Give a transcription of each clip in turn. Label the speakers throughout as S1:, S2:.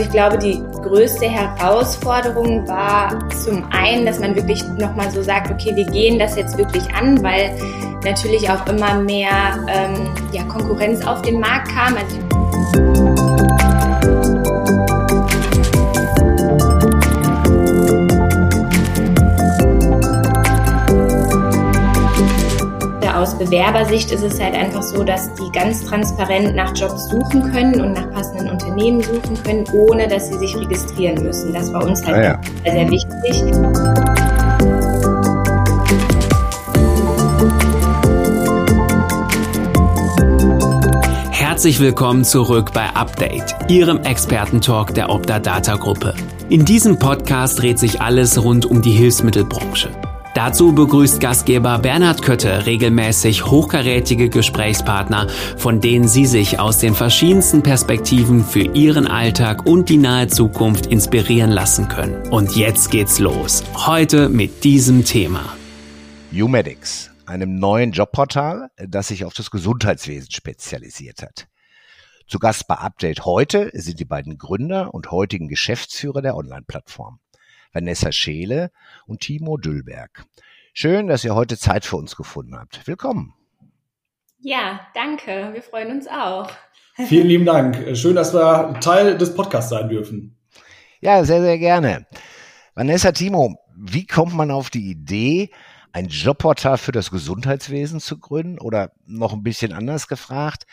S1: Also ich glaube, die größte Herausforderung war zum einen, dass man wirklich nochmal so sagt, okay, wir gehen das jetzt wirklich an, weil natürlich auch immer mehr ähm, ja, Konkurrenz auf den Markt kam. Also aus Bewerbersicht ist es halt einfach so, dass die ganz transparent nach Jobs suchen können und nach passenden Unternehmen suchen können, ohne dass sie sich registrieren müssen. Das war uns halt ah, ja. sehr, sehr wichtig.
S2: Herzlich willkommen zurück bei Update, Ihrem Expertentalk der Opta Data Gruppe. In diesem Podcast dreht sich alles rund um die Hilfsmittelbranche. Dazu begrüßt Gastgeber Bernhard Kötte regelmäßig hochkarätige Gesprächspartner, von denen Sie sich aus den verschiedensten Perspektiven für Ihren Alltag und die nahe Zukunft inspirieren lassen können. Und jetzt geht's los. Heute mit diesem Thema.
S3: Umedics, einem neuen Jobportal, das sich auf das Gesundheitswesen spezialisiert hat. Zu Gast bei Update heute sind die beiden Gründer und heutigen Geschäftsführer der Online-Plattform. Vanessa Scheele und Timo Düllberg. Schön, dass ihr heute Zeit für uns gefunden habt. Willkommen.
S1: Ja, danke. Wir freuen uns auch.
S4: Vielen lieben Dank. Schön, dass wir Teil des Podcasts sein dürfen.
S3: Ja, sehr, sehr gerne. Vanessa, Timo, wie kommt man auf die Idee, ein Jobportal für das Gesundheitswesen zu gründen? Oder noch ein bisschen anders gefragt,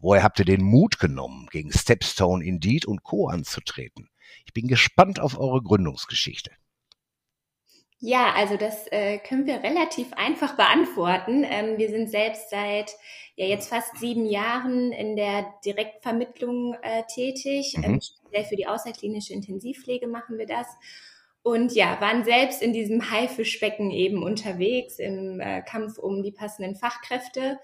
S3: woher habt ihr den Mut genommen, gegen Stepstone, Indeed und Co. anzutreten? Ich bin gespannt auf eure Gründungsgeschichte.
S1: Ja, also das äh, können wir relativ einfach beantworten. Ähm, wir sind selbst seit ja jetzt fast sieben Jahren in der Direktvermittlung äh, tätig. Mhm. Ähm, speziell für die außerklinische Intensivpflege machen wir das. Und ja, waren selbst in diesem Haifischbecken eben unterwegs im äh, Kampf um die passenden Fachkräfte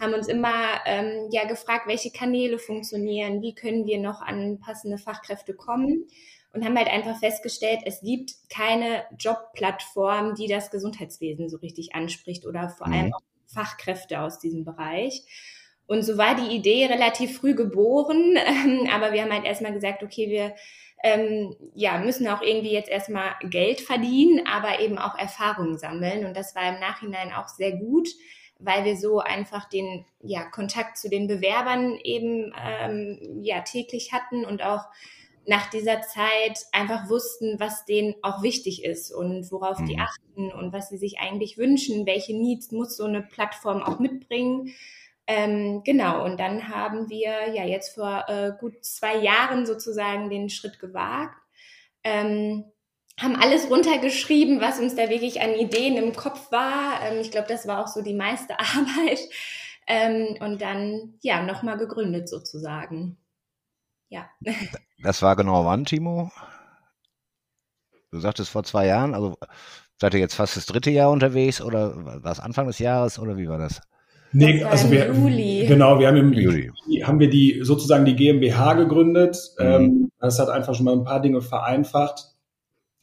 S1: haben uns immer ähm, ja gefragt, welche Kanäle funktionieren, wie können wir noch an passende Fachkräfte kommen und haben halt einfach festgestellt, es gibt keine Jobplattform, die das Gesundheitswesen so richtig anspricht oder vor allem mhm. auch Fachkräfte aus diesem Bereich. Und so war die Idee relativ früh geboren, ähm, aber wir haben halt erstmal gesagt, okay, wir ähm, ja, müssen auch irgendwie jetzt erstmal Geld verdienen, aber eben auch Erfahrungen sammeln. Und das war im Nachhinein auch sehr gut, weil wir so einfach den ja, Kontakt zu den Bewerbern eben ähm, ja, täglich hatten und auch nach dieser Zeit einfach wussten, was denen auch wichtig ist und worauf mhm. die achten und was sie sich eigentlich wünschen, welche Needs muss so eine Plattform auch mitbringen. Ähm, genau, und dann haben wir ja jetzt vor äh, gut zwei Jahren sozusagen den Schritt gewagt. Ähm, haben alles runtergeschrieben, was uns da wirklich an Ideen im Kopf war. Ähm, ich glaube, das war auch so die meiste Arbeit. Ähm, und dann, ja, nochmal gegründet sozusagen. Ja.
S3: Das war genau wann, Timo? Du sagtest vor zwei Jahren, also seid ihr jetzt fast das dritte Jahr unterwegs oder war es Anfang des Jahres oder wie war das?
S4: Nee, das also wir, Juli. genau, wir haben im Juli haben wir die sozusagen die GmbH gegründet. Mhm. Ähm, das hat einfach schon mal ein paar Dinge vereinfacht.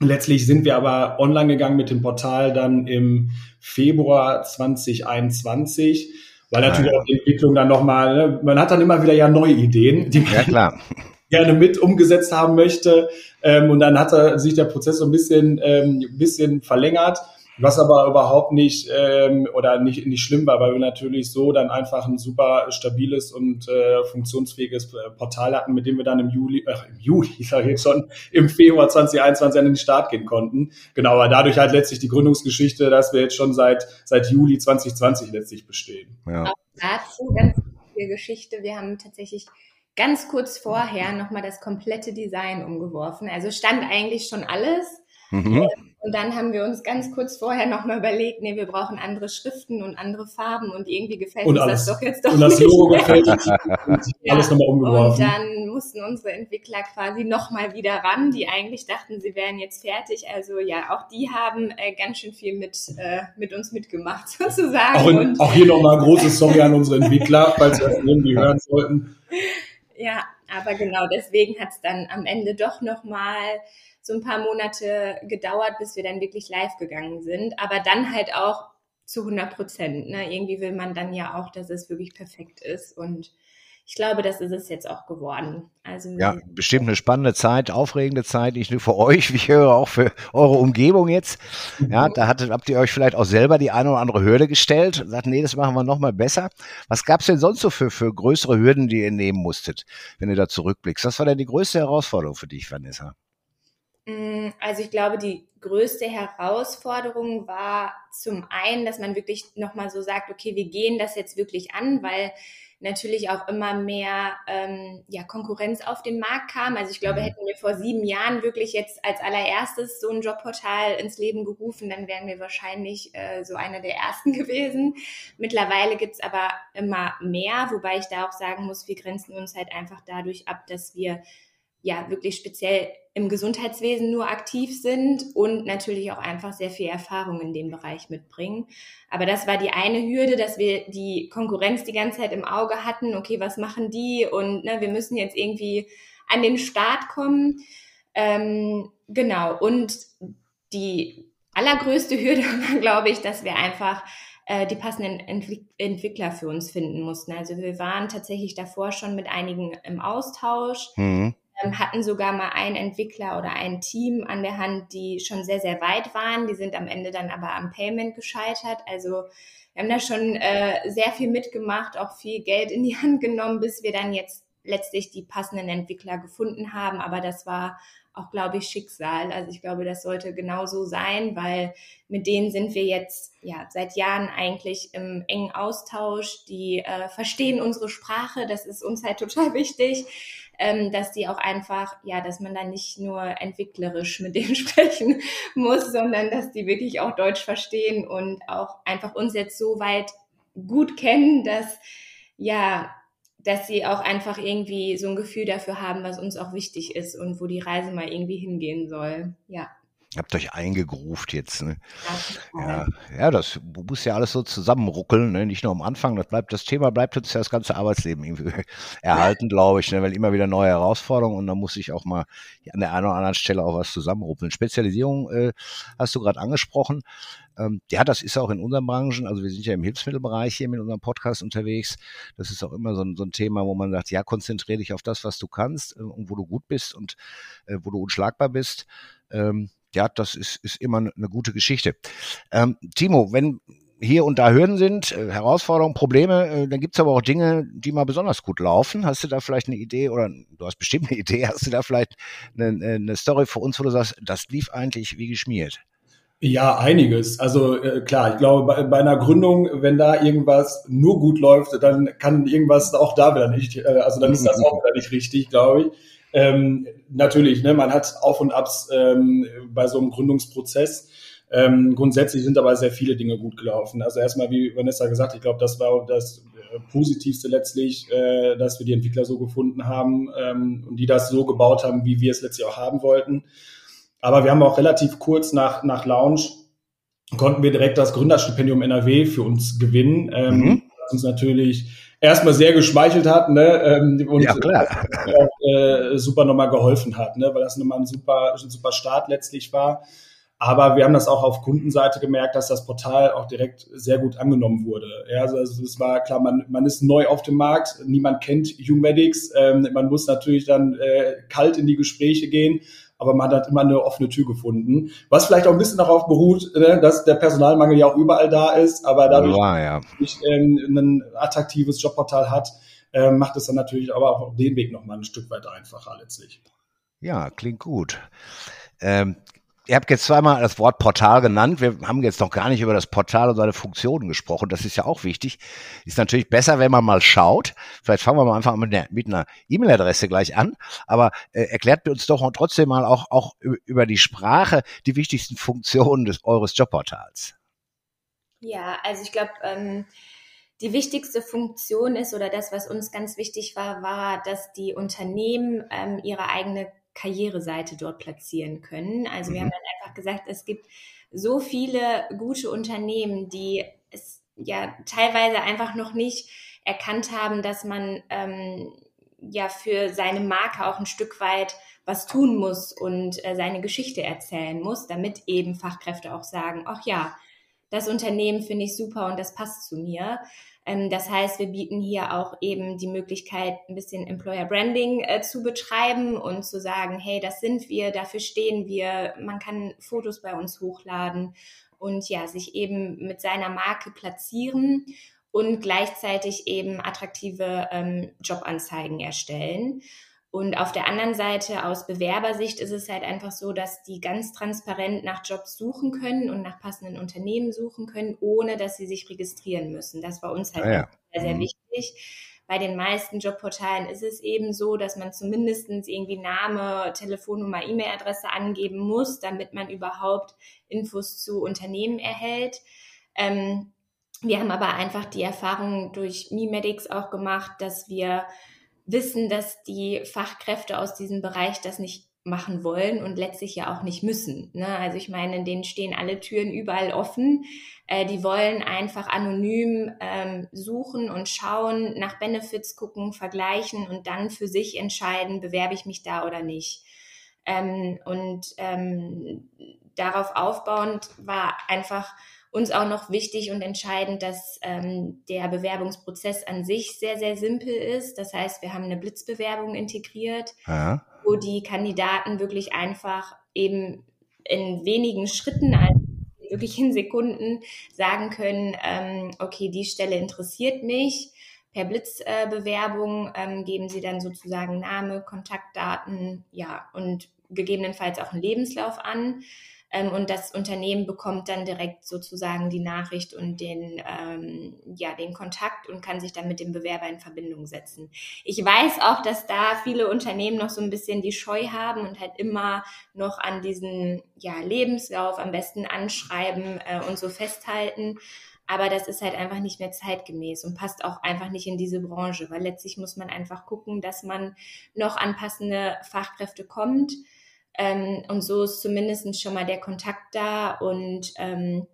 S4: Letztlich sind wir aber online gegangen mit dem Portal dann im Februar 2021, weil natürlich auch die Entwicklung dann nochmal, ne, man hat dann immer wieder ja neue Ideen, die man ja, gerne mit umgesetzt haben möchte. Ähm, und dann hat er sich der Prozess so ein bisschen, ähm, bisschen verlängert. Was aber überhaupt nicht ähm, oder nicht, nicht schlimm war, weil wir natürlich so dann einfach ein super stabiles und äh, funktionsfähiges äh, Portal hatten, mit dem wir dann im Juli, äh, im Juli, ich sage jetzt schon, im Februar 2021 an den Start gehen konnten. Genau, aber dadurch halt letztlich die Gründungsgeschichte, dass wir jetzt schon seit, seit Juli 2020 letztlich bestehen.
S1: Ja. Auch dazu ganz wichtige Geschichte. Wir haben tatsächlich ganz kurz vorher nochmal das komplette Design umgeworfen. Also stand eigentlich schon alles. Mhm. Und dann haben wir uns ganz kurz vorher nochmal überlegt, nee, wir brauchen andere Schriften und andere Farben und irgendwie gefällt und uns alles. das doch jetzt doch
S4: Und das Logo gefällt uns. ja. Alles nochmal umgeworfen.
S1: Und dann mussten unsere Entwickler quasi nochmal wieder ran, die eigentlich dachten, sie wären jetzt fertig. Also ja, auch die haben äh, ganz schön viel mit, äh, mit uns mitgemacht sozusagen.
S4: Auch, in, auch hier nochmal ein großes Sorry an unsere Entwickler, falls wir das irgendwie hören sollten.
S1: Ja, aber genau deswegen hat es dann am Ende doch nochmal so ein paar Monate gedauert, bis wir dann wirklich live gegangen sind. Aber dann halt auch zu 100 Prozent. Ne? Irgendwie will man dann ja auch, dass es wirklich perfekt ist. Und ich glaube, das ist es jetzt auch geworden.
S3: Also ja, bestimmt eine spannende Zeit, aufregende Zeit, nicht nur für euch, wie ich höre, auch für eure Umgebung jetzt. Ja, mhm. da hattet, habt ihr euch vielleicht auch selber die eine oder andere Hürde gestellt und sagt, nee, das machen wir nochmal besser. Was gab's denn sonst so für, für größere Hürden, die ihr nehmen musstet, wenn ihr da zurückblickst? Was war denn die größte Herausforderung für dich, Vanessa?
S1: Mm, also ich glaube, die größte Herausforderung war zum einen, dass man wirklich nochmal so sagt, okay, wir gehen das jetzt wirklich an, weil natürlich auch immer mehr ähm, ja, Konkurrenz auf den Markt kam. Also ich glaube, mhm. hätten wir vor sieben Jahren wirklich jetzt als allererstes so ein Jobportal ins Leben gerufen, dann wären wir wahrscheinlich äh, so einer der ersten gewesen. Mittlerweile gibt's aber immer mehr, wobei ich da auch sagen muss, wir grenzen uns halt einfach dadurch ab, dass wir ja wirklich speziell im Gesundheitswesen nur aktiv sind und natürlich auch einfach sehr viel Erfahrung in dem Bereich mitbringen. Aber das war die eine Hürde, dass wir die Konkurrenz die ganze Zeit im Auge hatten. Okay, was machen die? Und ne, wir müssen jetzt irgendwie an den Start kommen. Ähm, genau. Und die allergrößte Hürde war, glaube ich, dass wir einfach äh, die passenden Entwick Entwickler für uns finden mussten. Also wir waren tatsächlich davor schon mit einigen im Austausch. Mhm hatten sogar mal einen Entwickler oder ein Team an der Hand, die schon sehr, sehr weit waren. Die sind am Ende dann aber am Payment gescheitert. Also wir haben da schon äh, sehr viel mitgemacht, auch viel Geld in die Hand genommen, bis wir dann jetzt letztlich die passenden Entwickler gefunden haben. Aber das war auch, glaube ich, Schicksal. Also ich glaube, das sollte genau so sein, weil mit denen sind wir jetzt ja seit Jahren eigentlich im engen Austausch. Die äh, verstehen unsere Sprache, das ist uns halt total wichtig ähm, dass die auch einfach, ja, dass man dann nicht nur entwicklerisch mit denen sprechen muss, sondern dass die wirklich auch Deutsch verstehen und auch einfach uns jetzt so weit gut kennen, dass, ja, dass sie auch einfach irgendwie so ein Gefühl dafür haben, was uns auch wichtig ist und wo die Reise mal irgendwie hingehen soll. Ja.
S3: Habt euch eingegruft jetzt, ne? Ja, ja, das muss ja alles so zusammenruckeln, ne? Nicht nur am Anfang, das bleibt, das Thema bleibt uns ja das ganze Arbeitsleben irgendwie erhalten, glaube ich, ne? Weil immer wieder neue Herausforderungen und da muss ich auch mal an der einen oder anderen Stelle auch was zusammenruppeln. Spezialisierung äh, hast du gerade angesprochen. Ähm, ja, das ist auch in unseren Branchen, also wir sind ja im Hilfsmittelbereich hier mit unserem Podcast unterwegs. Das ist auch immer so ein, so ein Thema, wo man sagt, ja, konzentriere dich auf das, was du kannst äh, und wo du gut bist und äh, wo du unschlagbar bist. Ähm, ja, das ist, ist immer eine gute Geschichte. Ähm, Timo, wenn hier und da Hürden sind, äh, Herausforderungen, Probleme, äh, dann gibt's aber auch Dinge, die mal besonders gut laufen. Hast du da vielleicht eine Idee oder du hast bestimmt eine Idee, hast du da vielleicht eine, eine Story für uns, wo du sagst, das lief eigentlich wie geschmiert?
S4: Ja, einiges. Also äh, klar, ich glaube, bei, bei einer Gründung, wenn da irgendwas nur gut läuft, dann kann irgendwas auch da wieder nicht, äh, also dann ist das auch wieder nicht richtig, glaube ich. Ähm, natürlich, ne, man hat Auf und Abs ähm, bei so einem Gründungsprozess. Ähm, grundsätzlich sind aber sehr viele Dinge gut gelaufen. Also erstmal, wie Vanessa gesagt, ich glaube, das war das äh, Positivste letztlich, äh, dass wir die Entwickler so gefunden haben ähm, und die das so gebaut haben, wie wir es letztlich auch haben wollten. Aber wir haben auch relativ kurz nach, nach Launch konnten wir direkt das Gründerstipendium NRW für uns gewinnen. Ähm, mhm. Was uns natürlich erstmal sehr geschmeichelt hat ne? ähm, und ja, klar. auch äh, super nochmal geholfen hat, ne? weil das nochmal ein super, ein super Start letztlich war. Aber wir haben das auch auf Kundenseite gemerkt, dass das Portal auch direkt sehr gut angenommen wurde. Ja, also, also es war klar, man, man ist neu auf dem Markt, niemand kennt Humedics, ähm, man muss natürlich dann äh, kalt in die Gespräche gehen aber man hat immer eine offene Tür gefunden. Was vielleicht auch ein bisschen darauf beruht, ne, dass der Personalmangel ja auch überall da ist, aber dadurch, ja, ja. dass man ähm, ein attraktives Jobportal hat, äh, macht es dann natürlich aber auch den Weg nochmal ein Stück weit einfacher letztlich.
S3: Ja, klingt gut. Ähm, Ihr habt jetzt zweimal das Wort Portal genannt. Wir haben jetzt noch gar nicht über das Portal und seine Funktionen gesprochen. Das ist ja auch wichtig. Ist natürlich besser, wenn man mal schaut. Vielleicht fangen wir mal einfach mit, einer E-Mail-Adresse gleich an. Aber äh, erklärt uns doch trotzdem mal auch, auch über die Sprache die wichtigsten Funktionen des, eures Jobportals.
S1: Ja, also ich glaube, ähm, die wichtigste Funktion ist oder das, was uns ganz wichtig war, war, dass die Unternehmen ähm, ihre eigene Karriereseite dort platzieren können. Also mhm. wir haben dann einfach gesagt, es gibt so viele gute Unternehmen, die es ja teilweise einfach noch nicht erkannt haben, dass man ähm, ja für seine Marke auch ein Stück weit was tun muss und äh, seine Geschichte erzählen muss, damit eben Fachkräfte auch sagen, ach ja, das Unternehmen finde ich super und das passt zu mir. Ähm, das heißt, wir bieten hier auch eben die Möglichkeit, ein bisschen Employer Branding äh, zu betreiben und zu sagen, hey, das sind wir, dafür stehen wir. Man kann Fotos bei uns hochladen und ja, sich eben mit seiner Marke platzieren und gleichzeitig eben attraktive ähm, Jobanzeigen erstellen. Und auf der anderen Seite, aus Bewerbersicht, ist es halt einfach so, dass die ganz transparent nach Jobs suchen können und nach passenden Unternehmen suchen können, ohne dass sie sich registrieren müssen. Das war uns halt ah, ja. sehr, sehr mhm. wichtig. Bei den meisten Jobportalen ist es eben so, dass man zumindest irgendwie Name, Telefonnummer, E-Mail-Adresse angeben muss, damit man überhaupt Infos zu Unternehmen erhält. Ähm, wir haben aber einfach die Erfahrung durch MiMedics auch gemacht, dass wir wissen, dass die Fachkräfte aus diesem Bereich das nicht machen wollen und letztlich ja auch nicht müssen. Ne? Also ich meine, denen stehen alle Türen überall offen. Äh, die wollen einfach anonym ähm, suchen und schauen, nach Benefits gucken, vergleichen und dann für sich entscheiden, bewerbe ich mich da oder nicht. Ähm, und ähm, darauf aufbauend war einfach uns auch noch wichtig und entscheidend, dass ähm, der Bewerbungsprozess an sich sehr, sehr simpel ist. Das heißt, wir haben eine Blitzbewerbung integriert, ja. wo die Kandidaten wirklich einfach eben in wenigen Schritten, also wirklich in Sekunden, sagen können, ähm, okay, die Stelle interessiert mich. Per Blitzbewerbung äh, ähm, geben sie dann sozusagen Name, Kontaktdaten, ja, und gegebenenfalls auch einen Lebenslauf an. Ähm, und das Unternehmen bekommt dann direkt sozusagen die Nachricht und den, ähm, ja, den Kontakt und kann sich dann mit dem Bewerber in Verbindung setzen. Ich weiß auch, dass da viele Unternehmen noch so ein bisschen die Scheu haben und halt immer noch an diesen ja, Lebenslauf am besten anschreiben äh, und so festhalten. Aber das ist halt einfach nicht mehr zeitgemäß und passt auch einfach nicht in diese Branche, weil letztlich muss man einfach gucken, dass man noch an passende Fachkräfte kommt ähm, und so ist zumindest schon mal der Kontakt da und ähm,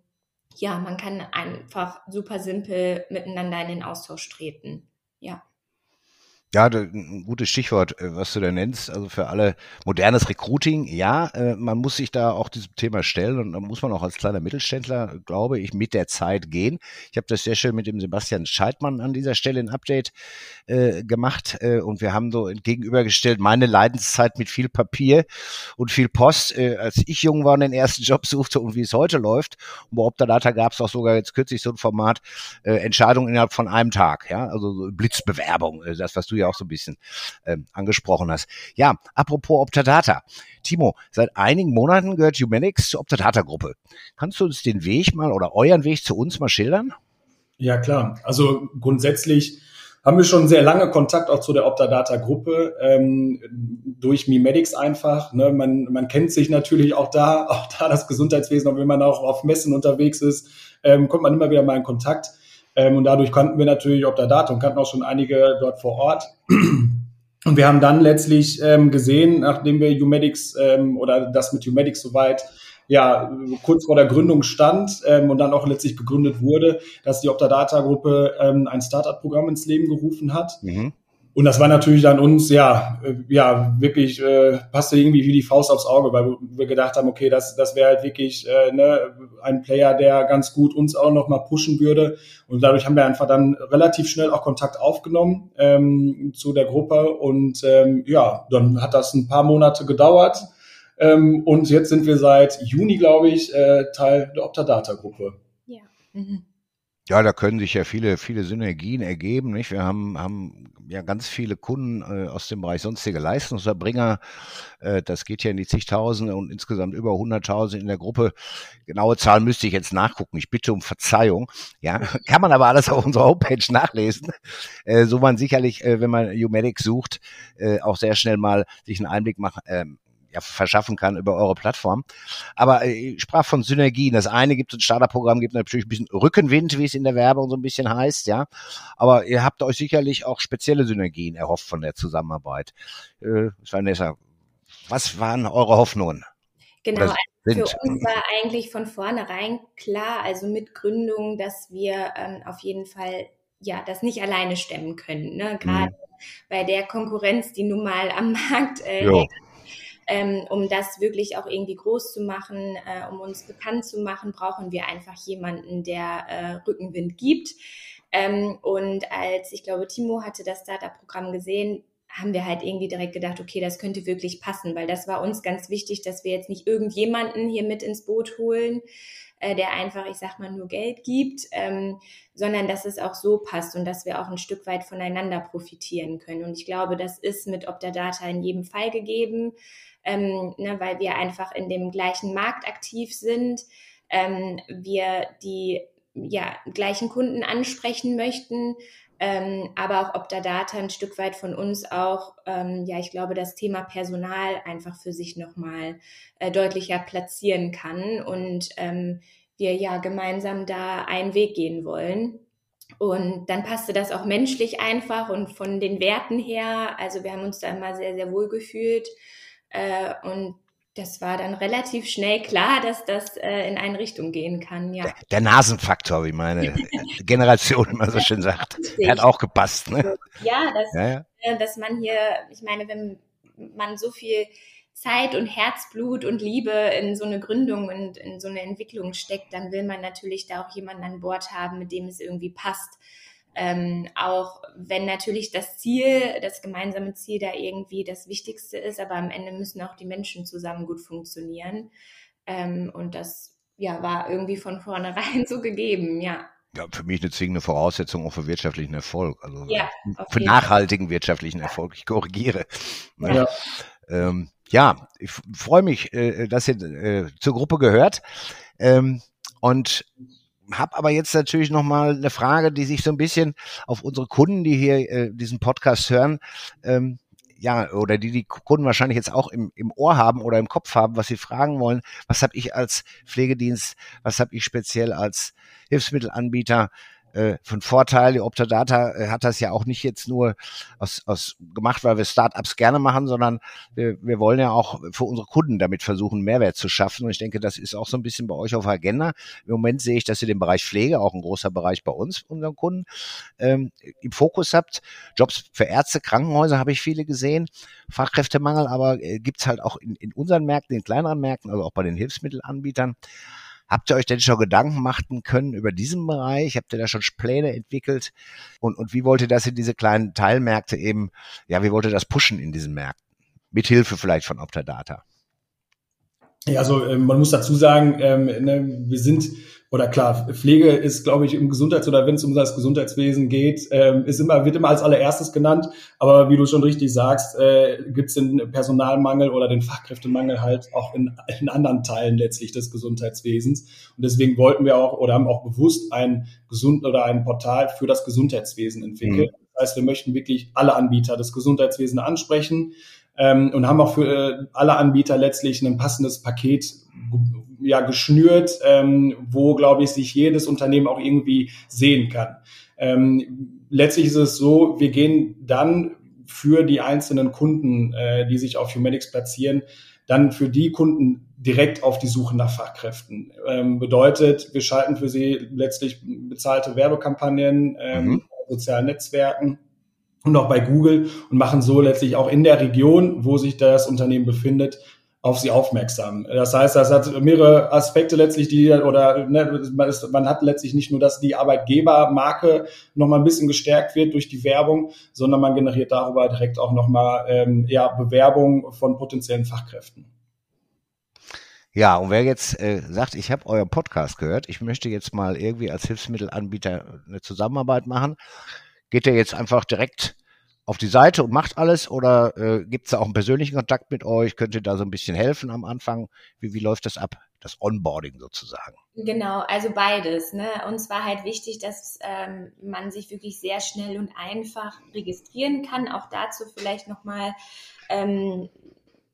S1: ja, man kann einfach super simpel miteinander in den Austausch treten. Ja.
S3: Ja, ein gutes Stichwort, äh, was du da nennst. Also für alle modernes Recruiting, ja, äh, man muss sich da auch diesem Thema stellen und da muss man auch als kleiner Mittelständler, glaube ich, mit der Zeit gehen. Ich habe das sehr schön mit dem Sebastian Scheidmann an dieser Stelle ein Update äh, gemacht äh, und wir haben so gegenübergestellt meine Leidenszeit mit viel Papier und viel Post, äh, als ich jung war und den ersten Job suchte und wie es heute läuft. Und bei Optadata gab es auch sogar jetzt kürzlich so ein Format, äh, Entscheidung innerhalb von einem Tag, ja, also so Blitzbewerbung, äh, das, was du ja auch so ein bisschen ähm, angesprochen hast. Ja, apropos Optadata. Timo, seit einigen Monaten gehört Humanics zur Optadata-Gruppe. Kannst du uns den Weg mal oder euren Weg zu uns mal schildern?
S4: Ja, klar. Also grundsätzlich haben wir schon sehr lange Kontakt auch zu der Optadata-Gruppe ähm, durch Mimedics einfach. Ne? Man, man kennt sich natürlich auch da, auch da das Gesundheitswesen, auch wenn man auch auf Messen unterwegs ist, ähm, kommt man immer wieder mal in Kontakt. Ähm, und dadurch kannten wir natürlich ob der Datum, kannten auch schon einige dort vor Ort. Und wir haben dann letztlich ähm, gesehen, nachdem wir Humedics ähm, oder das mit Humedics soweit ja kurz vor der Gründung stand ähm, und dann auch letztlich gegründet wurde, dass die Optadata-Gruppe ähm, ein Startup-Programm ins Leben gerufen hat. Mhm. Und das war natürlich dann uns, ja, äh, ja, wirklich, äh, passte irgendwie wie die Faust aufs Auge, weil wir gedacht haben, okay, das, das wäre halt wirklich äh, ne, ein Player, der ganz gut uns auch nochmal pushen würde. Und dadurch haben wir einfach dann relativ schnell auch Kontakt aufgenommen ähm, zu der Gruppe. Und ähm, ja, dann hat das ein paar Monate gedauert. Ähm, und jetzt sind wir seit Juni, glaube ich, äh, Teil der Optadata-Gruppe.
S1: Ja. Mhm.
S3: Ja, da können sich ja viele, viele Synergien ergeben. Nicht? Wir haben, haben ja ganz viele Kunden äh, aus dem Bereich sonstige Leistungserbringer. Äh, das geht ja in die zigtausende und insgesamt über hunderttausend in der Gruppe. Genaue Zahlen müsste ich jetzt nachgucken. Ich bitte um Verzeihung. Ja, kann man aber alles auf unserer Homepage nachlesen. Äh, so man sicherlich, äh, wenn man Umedic sucht, äh, auch sehr schnell mal sich einen Einblick machen, äh, ja, verschaffen kann über eure Plattform. Aber äh, ich sprach von Synergien. Das eine gibt ein Starterprogramm, gibt natürlich ein bisschen Rückenwind, wie es in der Werbung so ein bisschen heißt, ja. Aber ihr habt euch sicherlich auch spezielle Synergien erhofft von der Zusammenarbeit. Äh, Vanessa, was waren eure Hoffnungen?
S1: Genau, also für uns war eigentlich von vornherein klar, also mit Gründung, dass wir ähm, auf jeden Fall ja das nicht alleine stemmen können. Ne? Gerade mhm. bei der Konkurrenz, die nun mal am Markt äh, ähm, um das wirklich auch irgendwie groß zu machen, äh, um uns bekannt zu machen, brauchen wir einfach jemanden, der äh, Rückenwind gibt. Ähm, und als, ich glaube, Timo hatte das Startup-Programm gesehen, haben wir halt irgendwie direkt gedacht, okay, das könnte wirklich passen, weil das war uns ganz wichtig, dass wir jetzt nicht irgendjemanden hier mit ins Boot holen, äh, der einfach, ich sag mal, nur Geld gibt, ähm, sondern dass es auch so passt und dass wir auch ein Stück weit voneinander profitieren können. Und ich glaube, das ist mit Optadata in jedem Fall gegeben, ähm, ne, weil wir einfach in dem gleichen Markt aktiv sind, ähm, wir die ja, gleichen Kunden ansprechen möchten, ähm, aber auch Optadata ein Stück weit von uns auch, ähm, ja, ich glaube, das Thema Personal einfach für sich nochmal äh, deutlicher platzieren kann und ähm, wir ja gemeinsam da einen Weg gehen wollen. Und dann passte das auch menschlich einfach und von den Werten her. Also wir haben uns da immer sehr, sehr wohl gefühlt. Äh, und das war dann relativ schnell klar, dass das äh, in eine Richtung gehen kann, ja.
S3: Der, der Nasenfaktor, wie meine Generation immer so schön sagt, der hat auch gepasst. Ne?
S1: Ja, dass, ja, ja. Äh, dass man hier, ich meine, wenn man so viel Zeit und Herzblut und Liebe in so eine Gründung und in so eine Entwicklung steckt, dann will man natürlich da auch jemanden an Bord haben, mit dem es irgendwie passt. Ähm, auch wenn natürlich das Ziel, das gemeinsame Ziel da irgendwie das Wichtigste ist, aber am Ende müssen auch die Menschen zusammen gut funktionieren. Ähm, und das ja, war irgendwie von vornherein so gegeben, ja.
S3: Ja, für mich eine zwingende Voraussetzung auch für wirtschaftlichen Erfolg. Also ja, für nachhaltigen wirtschaftlichen Erfolg. Ich korrigiere. Ja, ja. Ähm, ja ich freue mich, äh, dass ihr äh, zur Gruppe gehört. Ähm, und habe aber jetzt natürlich noch mal eine Frage, die sich so ein bisschen auf unsere Kunden, die hier äh, diesen Podcast hören, ähm, ja, oder die die Kunden wahrscheinlich jetzt auch im, im Ohr haben oder im Kopf haben, was sie fragen wollen. Was habe ich als Pflegedienst, was habe ich speziell als Hilfsmittelanbieter äh, von Vorteil. Die Optadata äh, hat das ja auch nicht jetzt nur aus, aus gemacht, weil wir Startups gerne machen, sondern wir, wir wollen ja auch für unsere Kunden damit versuchen, Mehrwert zu schaffen. Und ich denke, das ist auch so ein bisschen bei euch auf Agenda. Im Moment sehe ich, dass ihr den Bereich Pflege, auch ein großer Bereich bei uns, unseren Kunden, ähm, im Fokus habt. Jobs für Ärzte, Krankenhäuser habe ich viele gesehen. Fachkräftemangel, aber äh, gibt's halt auch in, in unseren Märkten, in kleineren Märkten, also auch bei den Hilfsmittelanbietern. Habt ihr euch denn schon Gedanken machen können über diesen Bereich? Habt ihr da schon Pläne entwickelt? Und, und wie wollt ihr das in diese kleinen Teilmärkte eben, ja, wie wollt ihr das pushen in diesen Märkten? Mithilfe vielleicht von Optadata.
S4: Ja, also äh, man muss dazu sagen, ähm, ne, wir sind oder klar, Pflege ist, glaube ich, im Gesundheits- oder wenn es um das Gesundheitswesen geht, ähm, ist immer, wird immer als allererstes genannt. Aber wie du schon richtig sagst, äh, gibt es den Personalmangel oder den Fachkräftemangel halt auch in, in anderen Teilen letztlich des Gesundheitswesens. Und deswegen wollten wir auch oder haben auch bewusst ein Gesund oder ein Portal für das Gesundheitswesen entwickelt. Mhm. Das heißt, wir möchten wirklich alle Anbieter des Gesundheitswesens ansprechen ähm, und haben auch für äh, alle Anbieter letztlich ein passendes Paket ja geschnürt, ähm, wo, glaube ich, sich jedes Unternehmen auch irgendwie sehen kann. Ähm, letztlich ist es so, wir gehen dann für die einzelnen Kunden, äh, die sich auf Humanics platzieren, dann für die Kunden direkt auf die Suche nach Fachkräften. Ähm, bedeutet, wir schalten für sie letztlich bezahlte Werbekampagnen, ähm, mhm. sozialen Netzwerken und auch bei Google und machen so letztlich auch in der Region, wo sich das Unternehmen befindet, auf sie aufmerksam. Das heißt, das hat mehrere Aspekte letztlich, die oder ne, man, hat letztlich nicht nur, dass die Arbeitgebermarke noch mal ein bisschen gestärkt wird durch die Werbung, sondern man generiert darüber direkt auch noch mal ähm, ja, Bewerbung von potenziellen Fachkräften.
S3: Ja, und wer jetzt äh, sagt, ich habe euer Podcast gehört, ich möchte jetzt mal irgendwie als Hilfsmittelanbieter eine Zusammenarbeit machen, geht der jetzt einfach direkt auf die Seite und macht alles oder äh, gibt es da auch einen persönlichen Kontakt mit euch? Könnt ihr da so ein bisschen helfen am Anfang? Wie, wie läuft das ab? Das Onboarding sozusagen.
S1: Genau, also beides. Ne? Uns war halt wichtig, dass ähm, man sich wirklich sehr schnell und einfach registrieren kann. Auch dazu vielleicht nochmal ähm,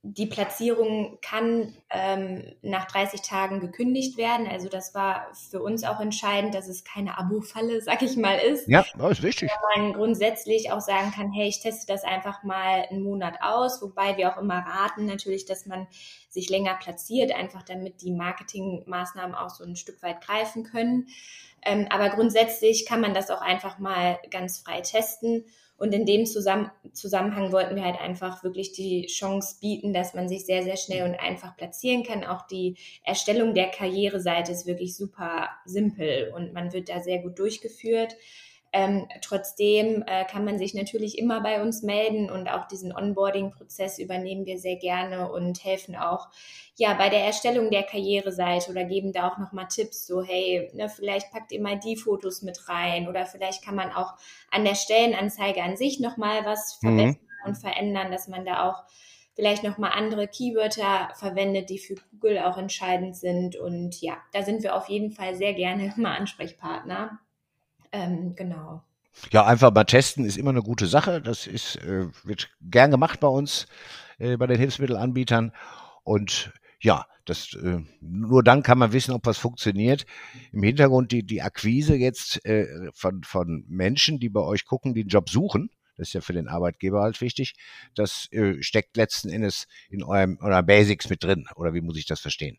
S1: die Platzierung kann ähm, nach 30 Tagen gekündigt werden. Also das war für uns auch entscheidend, dass es keine Abo-Falle, sag ich mal, ist.
S3: Ja, das ist wichtig.
S1: Wo man grundsätzlich auch sagen kann, hey, ich teste das einfach mal einen Monat aus, wobei wir auch immer raten natürlich, dass man sich länger platziert, einfach damit die Marketingmaßnahmen auch so ein Stück weit greifen können. Ähm, aber grundsätzlich kann man das auch einfach mal ganz frei testen. Und in dem Zusammen Zusammenhang wollten wir halt einfach wirklich die Chance bieten, dass man sich sehr, sehr schnell und einfach platzieren kann. Auch die Erstellung der Karriereseite ist wirklich super simpel und man wird da sehr gut durchgeführt. Ähm, trotzdem äh, kann man sich natürlich immer bei uns melden und auch diesen Onboarding-Prozess übernehmen wir sehr gerne und helfen auch ja bei der Erstellung der Karriereseite oder geben da auch nochmal Tipps, so hey, ne, vielleicht packt ihr mal die Fotos mit rein oder vielleicht kann man auch an der Stellenanzeige an sich nochmal was mhm. verbessern mhm. und verändern, dass man da auch vielleicht nochmal andere Keywörter verwendet, die für Google auch entscheidend sind. Und ja, da sind wir auf jeden Fall sehr gerne immer Ansprechpartner. Ähm, genau.
S3: Ja, einfach mal testen ist immer eine gute Sache. Das ist, äh, wird gern gemacht bei uns, äh, bei den Hilfsmittelanbietern. Und ja, das, äh, nur dann kann man wissen, ob was funktioniert. Im Hintergrund die, die Akquise jetzt äh, von, von Menschen, die bei euch gucken, die einen Job suchen, das ist ja für den Arbeitgeber halt wichtig. Das äh, steckt letzten Endes in eurem oder Basics mit drin. Oder wie muss ich das verstehen?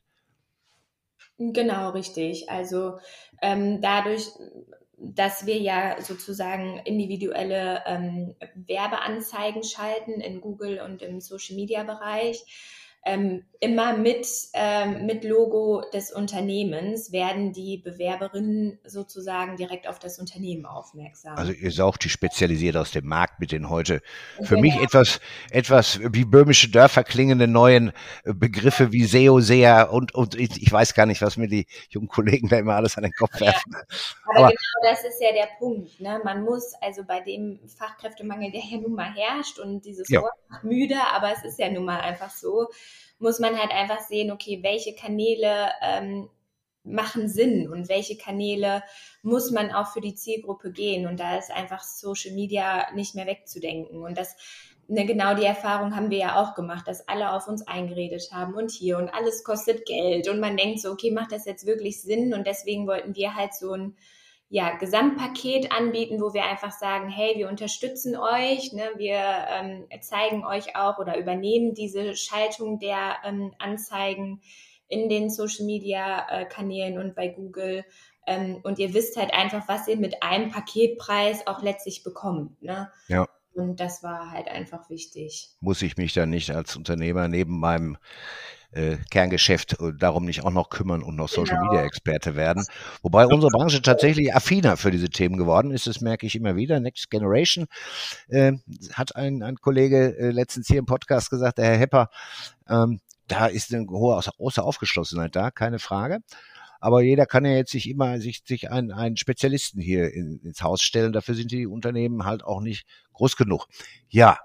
S1: Genau, richtig. Also ähm, dadurch, dass wir ja sozusagen individuelle ähm, Werbeanzeigen schalten in Google und im Social Media Bereich, ähm, immer mit, ähm, mit Logo des Unternehmens werden die Bewerberinnen sozusagen direkt auf das Unternehmen aufmerksam.
S3: Also ihr saugt die spezialisiert aus dem Markt mit den heute für genau. mich etwas, etwas wie böhmische Dörfer klingende neuen äh, Begriffe wie SEO, SEA und, und ich, weiß gar nicht, was mir die jungen Kollegen da immer alles an den Kopf werfen.
S1: Aber, Aber genau das ist ja der Punkt. Ne? Man muss also bei dem Fachkräftemangel, der ja nun mal herrscht und dieses ja. Wort müde, aber es ist ja nun mal einfach so, muss man halt einfach sehen, okay, welche Kanäle ähm, machen Sinn und welche Kanäle muss man auch für die Zielgruppe gehen. Und da ist einfach Social Media nicht mehr wegzudenken. Und das, ne, genau die Erfahrung haben wir ja auch gemacht, dass alle auf uns eingeredet haben und hier und alles kostet Geld. Und man denkt so, okay, macht das jetzt wirklich Sinn? Und deswegen wollten wir halt so ein ja, Gesamtpaket anbieten, wo wir einfach sagen, hey, wir unterstützen euch, ne, wir ähm, zeigen euch auch oder übernehmen diese Schaltung der ähm, Anzeigen in den Social Media äh, Kanälen und bei Google. Ähm, und ihr wisst halt einfach, was ihr mit einem Paketpreis auch letztlich bekommt. Ne?
S3: Ja.
S1: Und das war halt einfach wichtig.
S3: Muss ich mich dann nicht als Unternehmer neben meinem äh, Kerngeschäft äh, darum nicht auch noch kümmern und noch Social genau. Media Experte werden. Wobei unsere Branche tatsächlich affiner für diese Themen geworden ist. Das merke ich immer wieder. Next Generation äh, hat ein, ein Kollege äh, letztens hier im Podcast gesagt, der Herr Hepper, ähm, da ist eine hohe große Aufgeschlossenheit da, keine Frage. Aber jeder kann ja jetzt sich immer sich, sich einen, einen Spezialisten hier in, ins Haus stellen. Dafür sind die Unternehmen halt auch nicht groß genug. Ja,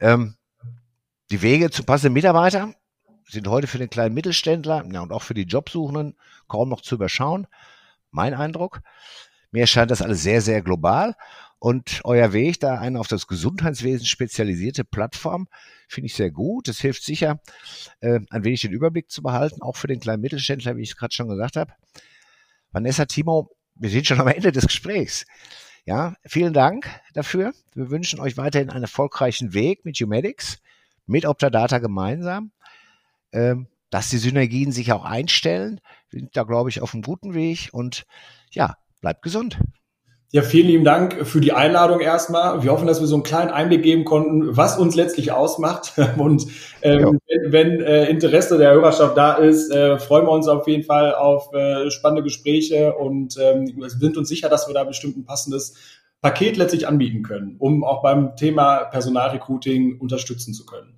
S3: ähm, die Wege zu passenden Mitarbeitern sind heute für den kleinen Mittelständler ja, und auch für die Jobsuchenden kaum noch zu überschauen. Mein Eindruck. Mir erscheint das alles sehr, sehr global. Und euer Weg, da eine auf das Gesundheitswesen spezialisierte Plattform, finde ich sehr gut. Das hilft sicher, äh, ein wenig den Überblick zu behalten, auch für den kleinen Mittelständler, wie ich es gerade schon gesagt habe. Vanessa, Timo, wir sind schon am Ende des Gesprächs. Ja, vielen Dank dafür. Wir wünschen euch weiterhin einen erfolgreichen Weg mit Humedics, mit Optadata gemeinsam ähm, dass die Synergien sich auch einstellen. Wir sind da, glaube ich, auf einem guten Weg und ja, bleibt gesund.
S4: Ja, vielen lieben Dank für die Einladung erstmal. Wir hoffen, dass wir so einen kleinen Einblick geben konnten, was uns letztlich ausmacht. Und ähm, wenn, wenn äh, Interesse der Hörerschaft da ist, äh, freuen wir uns auf jeden Fall auf äh, spannende Gespräche und ähm, sind uns sicher, dass wir da bestimmt ein passendes Paket letztlich anbieten können, um auch beim Thema Personalrecruiting unterstützen zu können.